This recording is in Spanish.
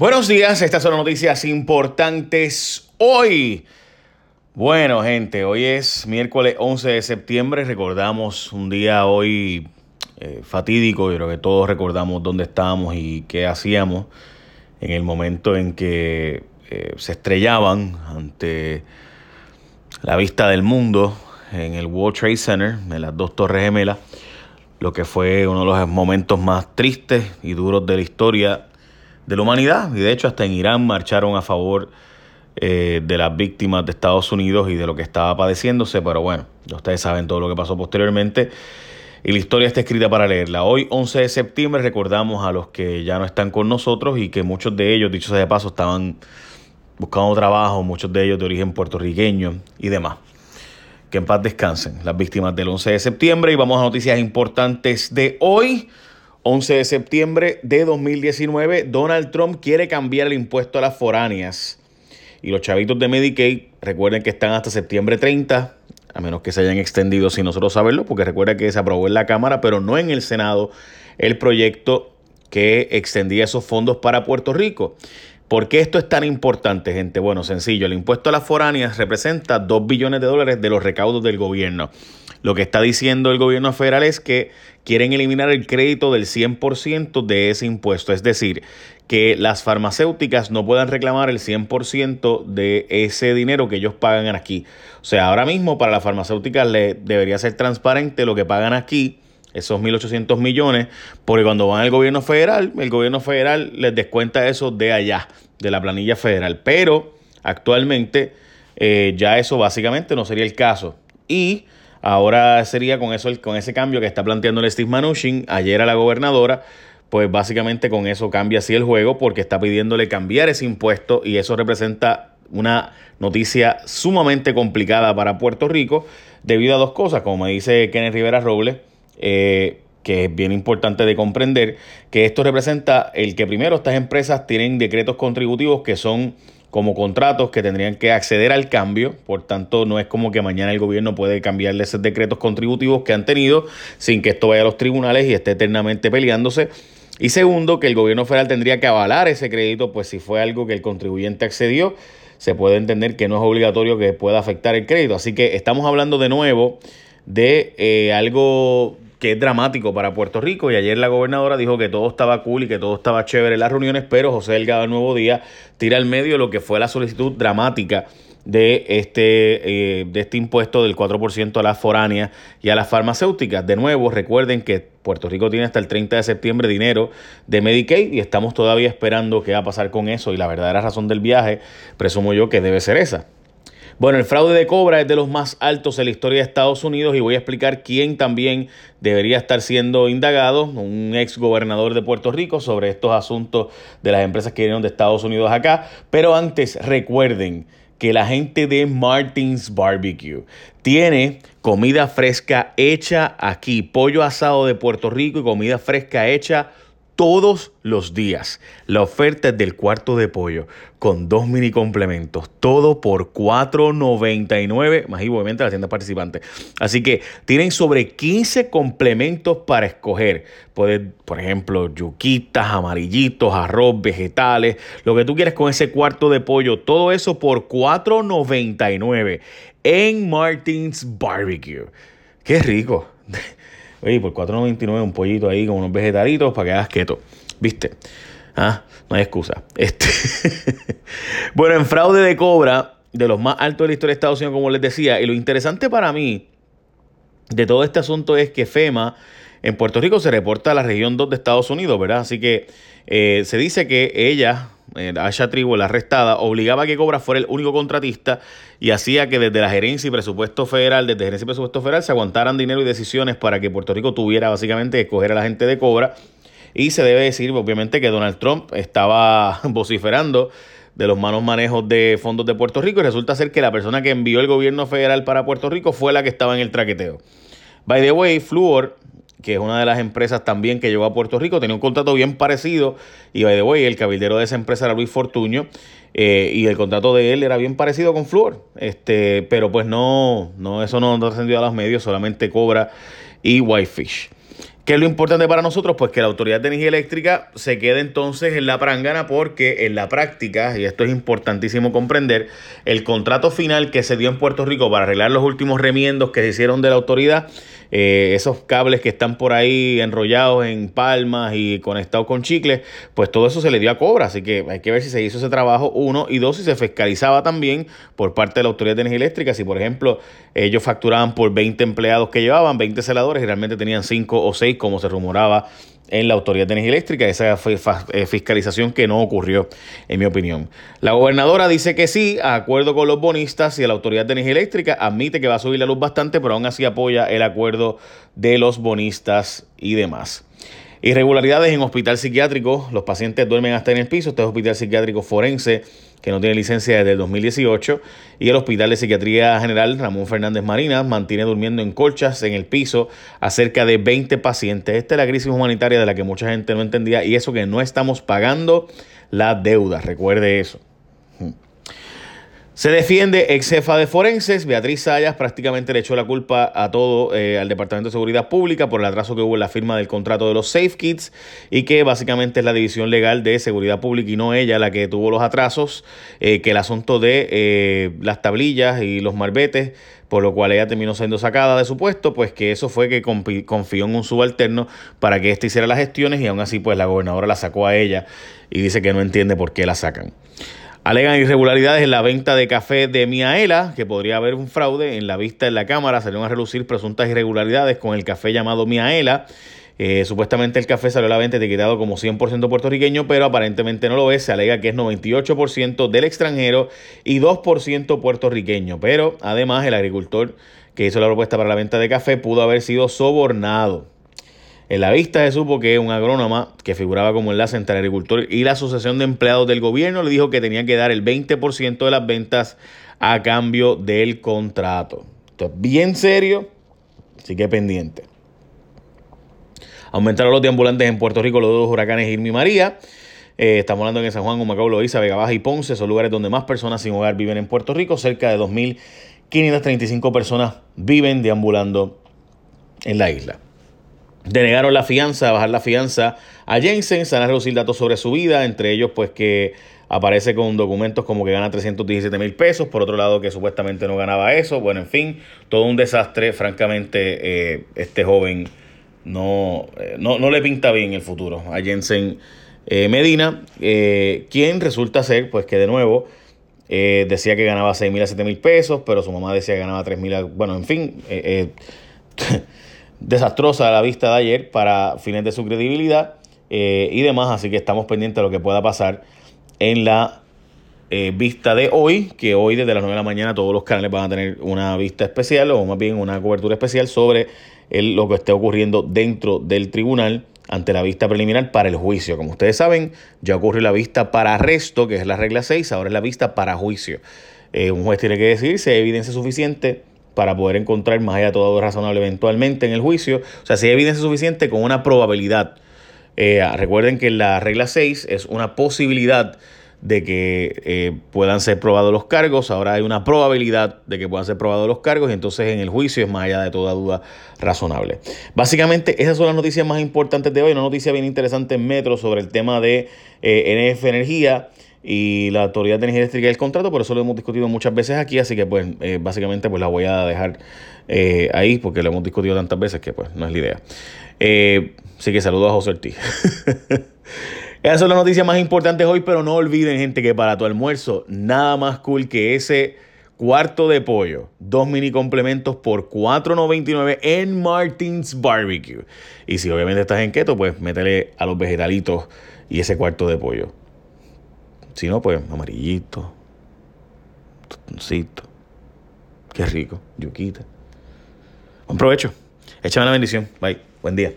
Buenos días, estas son noticias importantes hoy. Bueno, gente, hoy es miércoles 11 de septiembre. Recordamos un día hoy eh, fatídico. Yo creo que todos recordamos dónde estábamos y qué hacíamos en el momento en que eh, se estrellaban ante la vista del mundo en el World Trade Center, en las dos torres gemelas, lo que fue uno de los momentos más tristes y duros de la historia de la humanidad. Y de hecho hasta en Irán marcharon a favor eh, de las víctimas de Estados Unidos y de lo que estaba padeciéndose. Pero bueno, ustedes saben todo lo que pasó posteriormente. Y la historia está escrita para leerla. Hoy, 11 de septiembre, recordamos a los que ya no están con nosotros y que muchos de ellos, dicho sea de paso, estaban buscando trabajo, muchos de ellos de origen puertorriqueño y demás. Que en paz descansen las víctimas del 11 de septiembre. Y vamos a noticias importantes de hoy. 11 de septiembre de 2019, Donald Trump quiere cambiar el impuesto a las foráneas. Y los chavitos de Medicaid, recuerden que están hasta septiembre 30, a menos que se hayan extendido sin nosotros saberlo, porque recuerda que se aprobó en la Cámara, pero no en el Senado, el proyecto que extendía esos fondos para Puerto Rico. ¿Por qué esto es tan importante, gente? Bueno, sencillo, el impuesto a las foráneas representa 2 billones de dólares de los recaudos del gobierno. Lo que está diciendo el gobierno federal es que quieren eliminar el crédito del 100% de ese impuesto, es decir, que las farmacéuticas no puedan reclamar el 100% de ese dinero que ellos pagan aquí. O sea, ahora mismo para las farmacéuticas le debería ser transparente lo que pagan aquí esos 1.800 millones, porque cuando van al gobierno federal, el gobierno federal les descuenta eso de allá, de la planilla federal. Pero actualmente eh, ya eso básicamente no sería el caso. Y ahora sería con, eso, con ese cambio que está planteando el Steve Mnuchin ayer a la gobernadora, pues básicamente con eso cambia así el juego porque está pidiéndole cambiar ese impuesto y eso representa una noticia sumamente complicada para Puerto Rico debido a dos cosas, como me dice Kenneth Rivera Robles eh, que es bien importante de comprender, que esto representa el que primero estas empresas tienen decretos contributivos que son como contratos que tendrían que acceder al cambio, por tanto no es como que mañana el gobierno puede cambiarle esos decretos contributivos que han tenido sin que esto vaya a los tribunales y esté eternamente peleándose. Y segundo, que el gobierno federal tendría que avalar ese crédito, pues si fue algo que el contribuyente accedió, se puede entender que no es obligatorio que pueda afectar el crédito. Así que estamos hablando de nuevo de eh, algo que es dramático para Puerto Rico. Y ayer la gobernadora dijo que todo estaba cool y que todo estaba chévere en las reuniones, pero José Delgado el Nuevo Día tira al medio lo que fue la solicitud dramática de este, eh, de este impuesto del 4% a las foráneas y a las farmacéuticas. De nuevo, recuerden que Puerto Rico tiene hasta el 30 de septiembre dinero de Medicaid y estamos todavía esperando qué va a pasar con eso y la verdadera razón del viaje, presumo yo que debe ser esa. Bueno, el fraude de Cobra es de los más altos en la historia de Estados Unidos y voy a explicar quién también debería estar siendo indagado, un ex gobernador de Puerto Rico, sobre estos asuntos de las empresas que vinieron de Estados Unidos acá. Pero antes, recuerden que la gente de Martins Barbecue tiene comida fresca hecha aquí, pollo asado de Puerto Rico y comida fresca hecha todos los días. La oferta es del cuarto de pollo con dos mini complementos, todo por $4.99, más obviamente las tiendas participantes. Así que tienen sobre 15 complementos para escoger. Puedes, por ejemplo, yuquitas, amarillitos, arroz, vegetales, lo que tú quieres con ese cuarto de pollo, todo eso por $4.99 en Martins Barbecue. Qué rico. Oye, por 4.99 un pollito ahí con unos vegetalitos para que hagas keto. ¿Viste? Ah, no hay excusa. Este. bueno, en fraude de cobra, de los más altos de la historia de Estados Unidos, como les decía, y lo interesante para mí de todo este asunto es que FEMA en Puerto Rico se reporta a la región 2 de Estados Unidos, ¿verdad? Así que eh, se dice que ella, Asha Tribu, la arrestada, obligaba a que Cobra fuera el único contratista y hacía que desde la gerencia y presupuesto federal, desde gerencia y presupuesto federal, se aguantaran dinero y decisiones para que Puerto Rico tuviera básicamente que escoger a la gente de Cobra. Y se debe decir, obviamente, que Donald Trump estaba vociferando de los malos manejos de fondos de Puerto Rico y resulta ser que la persona que envió el gobierno federal para Puerto Rico fue la que estaba en el traqueteo. By the way, Fluor que es una de las empresas también que llegó a Puerto Rico, tenía un contrato bien parecido y by the way, el cabildero de esa empresa era Luis Fortuño eh, y el contrato de él era bien parecido con Fluor, este, pero pues no, no eso no ha trascendido a los medios, solamente Cobra y Whitefish. ¿Qué es lo importante para nosotros? Pues que la Autoridad de Energía Eléctrica se quede entonces en la prangana porque en la práctica, y esto es importantísimo comprender, el contrato final que se dio en Puerto Rico para arreglar los últimos remiendos que se hicieron de la autoridad, eh, esos cables que están por ahí enrollados en palmas y conectados con chicles, pues todo eso se le dio a cobra. Así que hay que ver si se hizo ese trabajo, uno, y dos, si se fiscalizaba también por parte de la Autoridad de Energía Eléctrica. Si, por ejemplo, ellos facturaban por 20 empleados que llevaban, 20 celadores, y realmente tenían 5 o 6, como se rumoraba en la Autoridad de Energía Eléctrica, esa eh, fiscalización que no ocurrió, en mi opinión. La gobernadora dice que sí, a acuerdo con los bonistas y la Autoridad de Energía Eléctrica, admite que va a subir la luz bastante, pero aún así apoya el acuerdo de los bonistas y demás. Irregularidades en hospital psiquiátrico, los pacientes duermen hasta en el piso, este es hospital psiquiátrico forense que no tiene licencia desde el 2018, y el Hospital de Psiquiatría General Ramón Fernández Marina mantiene durmiendo en colchas en el piso a cerca de 20 pacientes. Esta es la crisis humanitaria de la que mucha gente no entendía y eso que no estamos pagando la deuda, recuerde eso. Se defiende ex jefa de forenses, Beatriz Sayas prácticamente le echó la culpa a todo eh, al Departamento de Seguridad Pública por el atraso que hubo en la firma del contrato de los Safe Kits y que básicamente es la división legal de Seguridad Pública y no ella la que tuvo los atrasos, eh, que el asunto de eh, las tablillas y los marbetes por lo cual ella terminó siendo sacada de su puesto, pues que eso fue que confió en un subalterno para que éste hiciera las gestiones y aún así pues la gobernadora la sacó a ella y dice que no entiende por qué la sacan. Alegan irregularidades en la venta de café de Miaela, que podría haber un fraude. En la vista en la Cámara salieron a relucir presuntas irregularidades con el café llamado Miaela. Eh, supuestamente el café salió a la venta etiquetado como 100% puertorriqueño, pero aparentemente no lo es. Se alega que es 98% del extranjero y 2% puertorriqueño. Pero además el agricultor que hizo la propuesta para la venta de café pudo haber sido sobornado. En la vista se supo que un agrónoma que figuraba como enlace entre agricultor y la Asociación de Empleados del Gobierno le dijo que tenía que dar el 20% de las ventas a cambio del contrato. Esto es bien serio, así que pendiente. Aumentaron los deambulantes en Puerto Rico los dos huracanes Irma y María. Eh, estamos hablando en San Juan, Humacao, Loíza, Vega Baja y Ponce. Son lugares donde más personas sin hogar viven en Puerto Rico. Cerca de 2.535 personas viven deambulando en la isla. Denegaron la fianza, bajar la fianza a Jensen, se van a reducir datos sobre su vida, entre ellos pues que aparece con documentos como que gana 317 mil pesos, por otro lado que supuestamente no ganaba eso, bueno, en fin, todo un desastre, francamente eh, este joven no, eh, no, no, le pinta bien el futuro a Jensen eh, Medina, quien resulta ser pues que de nuevo decía que ganaba 6 mil a 7 mil pesos, pero su mamá decía que ganaba 3 mil, bueno, en fin desastrosa la vista de ayer para fines de su credibilidad eh, y demás, así que estamos pendientes de lo que pueda pasar en la eh, vista de hoy, que hoy desde las 9 de la mañana todos los canales van a tener una vista especial o más bien una cobertura especial sobre lo que esté ocurriendo dentro del tribunal ante la vista preliminar para el juicio. Como ustedes saben, ya ocurrió la vista para arresto, que es la regla 6, ahora es la vista para juicio. Eh, un juez tiene que decir si hay evidencia suficiente para poder encontrar más allá de todo razonable eventualmente en el juicio. O sea, si hay evidencia suficiente con una probabilidad. Eh, recuerden que la regla 6 es una posibilidad de que eh, puedan ser probados los cargos. Ahora hay una probabilidad de que puedan ser probados los cargos y entonces en el juicio es más allá de toda duda razonable. Básicamente esas son las noticias más importantes de hoy. Una noticia bien interesante en Metro sobre el tema de eh, NF Energía y la Autoridad de Energía Eléctrica el contrato, por eso lo hemos discutido muchas veces aquí, así que pues eh, básicamente pues la voy a dejar eh, ahí porque lo hemos discutido tantas veces que pues no es la idea. Eh, así que saludos a José Ortiz. Esas son las noticias más importantes hoy, pero no olviden gente que para tu almuerzo nada más cool que ese cuarto de pollo, dos mini complementos por $4.99 en Martins Barbecue. Y si obviamente estás en keto, pues métele a los vegetalitos y ese cuarto de pollo. Si no, pues amarillito, tostoncito. Qué rico, yuquita. Buen provecho. Échame la bendición. Bye. Buen día.